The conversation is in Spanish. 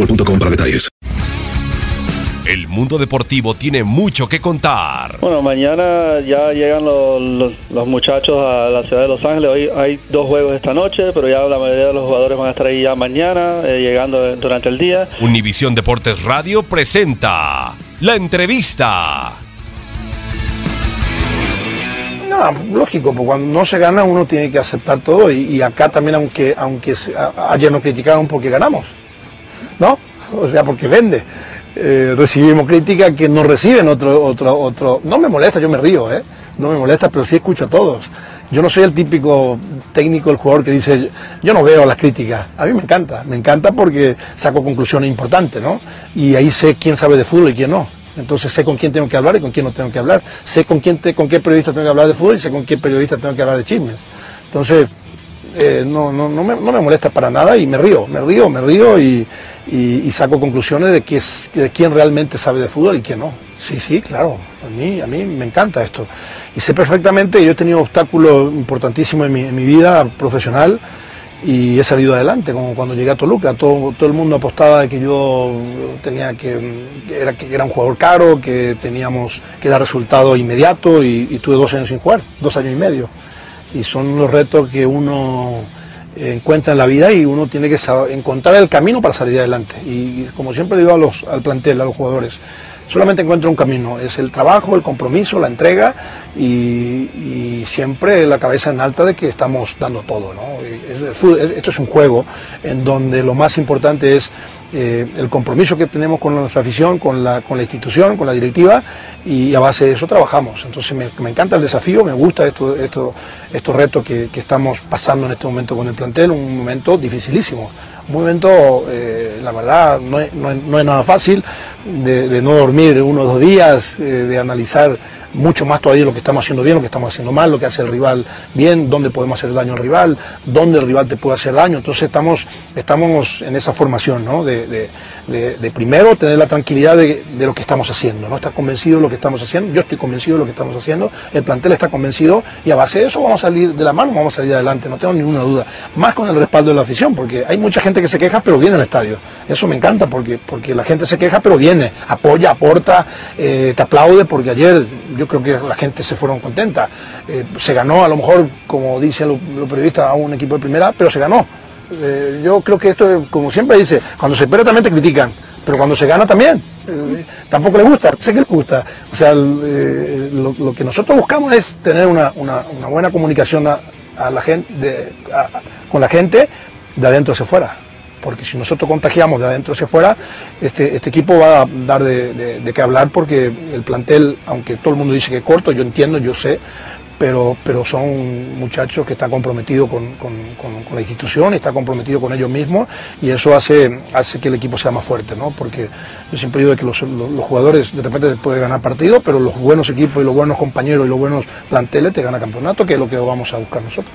boostmobile.com para detalles. El mundo deportivo tiene mucho que contar. Bueno, mañana ya llegan los, los, los, muchachos a la ciudad de Los Ángeles. Hoy hay dos juegos esta noche, pero ya la mayoría de los jugadores van a estar ahí ya mañana, eh, llegando durante el día. Univisión Deportes Radio presenta la entrevista. No, lógico, porque cuando no se gana uno tiene que aceptar todo y, y acá también, aunque, aunque se, a, ayer nos criticaron porque ganamos, ¿no? O sea, porque vende. Eh, recibimos críticas que no reciben otro, otro, otro. No me molesta, yo me río, ¿eh? No me molesta, pero sí escucho a todos. Yo no soy el típico técnico, el jugador que dice, yo no veo las críticas. A mí me encanta, me encanta porque saco conclusiones importantes, ¿no? Y ahí sé quién sabe de fútbol y quién no. Entonces sé con quién tengo que hablar y con quién no tengo que hablar. Sé con quién te, con qué periodista tengo que hablar de fútbol y sé con qué periodista tengo que hablar de chismes. Entonces, eh, no, no, no, me, no, me, molesta para nada y me río, me río, me río y, y, saco conclusiones de, que es, de quién realmente sabe de fútbol y quién no. Sí, sí, claro, a mí, a mí me encanta esto. Y sé perfectamente, yo he tenido obstáculos importantísimos en mi, en mi vida profesional y he salido adelante, como cuando llegué a Toluca, todo, todo el mundo apostaba de que yo tenía que, era, que era un jugador caro, que teníamos que dar resultado inmediato y tuve dos años sin jugar, dos años y medio y son los retos que uno encuentra en la vida y uno tiene que encontrar el camino para salir adelante. Y, como siempre digo a al plantel, a los jugadores, solamente encuentro un camino, es el trabajo, el compromiso, la entrega y, siempre la cabeza en alta de que estamos dando todo. Esto es un juego en donde lo más importante es eh, el compromiso que tenemos con nuestra afición, con la, institución, con la directiva y a base de eso trabajamos. Entonces me, encanta el desafío, me gusta esto, esto, estos retos que, estamos pasando en este momento con el plantel, un momento dificilísimo. Momento, eh, la verdad, no es, no, no es, nada fácil de, no dormir uno o dos días, eh, de analizar mucho más todavía lo que estamos haciendo bien, lo que estamos haciendo mal, lo que hace el rival bien, dónde podemos hacer daño al rival, dónde el rival te puede hacer daño. Entonces estamos, estamos en esa formación, ¿no? De, de, de, de primero tener la tranquilidad de, lo que estamos haciendo, ¿no? Estar convencido de lo que estamos haciendo, yo estoy convencido de lo que estamos haciendo, el plantel está convencido y a base de eso vamos a salir de la mano, vamos a salir adelante, no tengo ninguna duda. Más con el respaldo de la afición, porque hay mucha gente que se queja pero viene al estadio. Eso me encanta porque, porque la gente se queja pero viene, apoya, aporta, eh, te aplaude porque ayer yo creo que la gente se fueron contenta. Eh, se ganó, a lo mejor, como dicen los, periodistas, a un equipo de primera, pero se ganó. Eh, yo creo que esto, como siempre dice, cuando se espera también te critican, pero cuando se gana también. Eh, tampoco les gusta, sé que les gusta. O sea, lo, que nosotros buscamos es tener una, una, buena comunicación a, la gente, con la gente de adentro hacia afuera. Porque si nosotros contagiamos de adentro hacia afuera, este, este equipo va a dar de, de qué hablar porque el plantel, aunque todo el mundo dice que es corto, yo entiendo, yo sé, pero, pero son muchachos que están comprometidos con, con, la institución, están comprometidos con ellos mismos y eso hace, hace que el equipo sea más fuerte, ¿no? Porque yo siempre digo que los, los, jugadores de repente pueden ganar partidos, pero los buenos equipos y los buenos compañeros y los buenos planteles te ganan campeonato, que es lo que vamos a buscar nosotros.